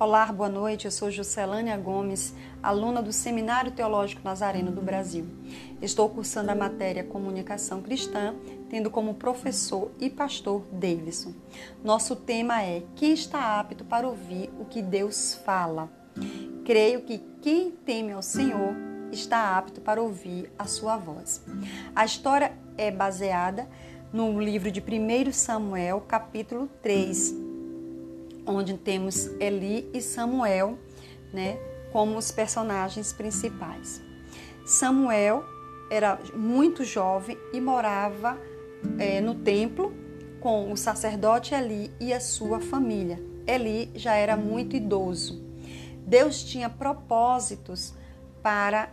Olá, boa noite. Eu sou Juscelânia Gomes, aluna do Seminário Teológico Nazareno do Brasil. Estou cursando a matéria Comunicação Cristã, tendo como professor e pastor Davidson. Nosso tema é Quem está apto para ouvir o que Deus fala? Creio que quem teme ao Senhor está apto para ouvir a sua voz. A história é baseada no livro de 1 Samuel, capítulo 3 onde temos Eli e Samuel, né, como os personagens principais. Samuel era muito jovem e morava é, no templo com o sacerdote Eli e a sua família. Eli já era muito idoso. Deus tinha propósitos para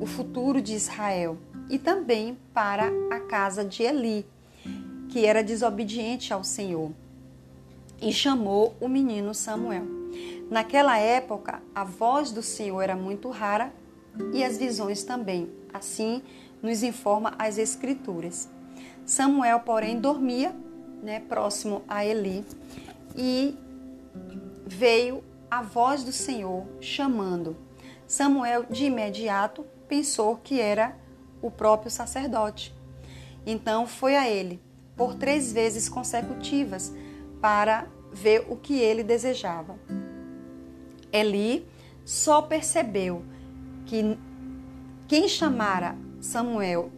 o futuro de Israel e também para a casa de Eli, que era desobediente ao Senhor e chamou o menino Samuel. Naquela época, a voz do Senhor era muito rara e as visões também. Assim nos informa as Escrituras. Samuel, porém, dormia né, próximo a Eli e veio a voz do Senhor chamando. Samuel, de imediato, pensou que era o próprio sacerdote. Então foi a ele, por três vezes consecutivas, para ver o que ele desejava. Eli só percebeu que quem chamara Samuel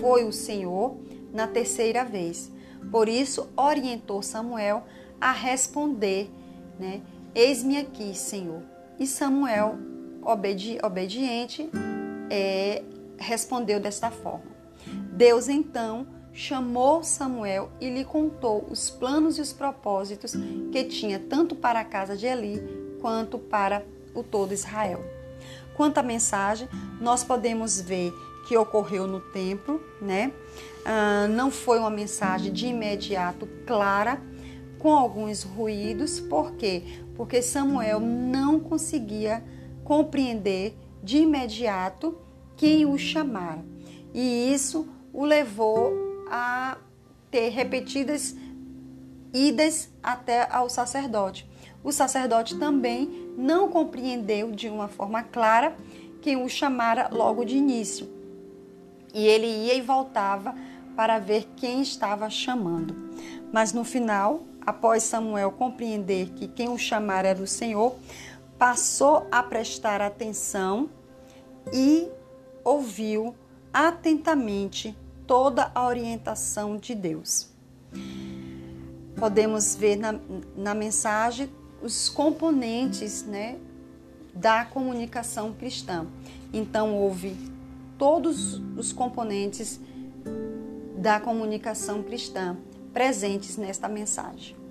foi o Senhor na terceira vez. Por isso, orientou Samuel a responder, né? Eis-me aqui, Senhor. E Samuel, obedi obediente, é, respondeu desta forma. Deus então chamou Samuel e lhe contou os planos e os propósitos que tinha tanto para a casa de Eli quanto para o todo Israel. Quanto à mensagem, nós podemos ver que ocorreu no templo, né? Ah, não foi uma mensagem de imediato clara, com alguns ruídos, por quê? Porque Samuel não conseguia compreender de imediato quem o chamara. E isso o levou a ter repetidas idas até ao sacerdote. O sacerdote também não compreendeu de uma forma clara quem o chamara logo de início. E ele ia e voltava para ver quem estava chamando. Mas no final, após Samuel compreender que quem o chamara era o Senhor, passou a prestar atenção e ouviu atentamente toda a orientação de Deus. Podemos ver na, na mensagem os componentes né, da comunicação cristã. Então, houve todos os componentes da comunicação cristã presentes nesta mensagem.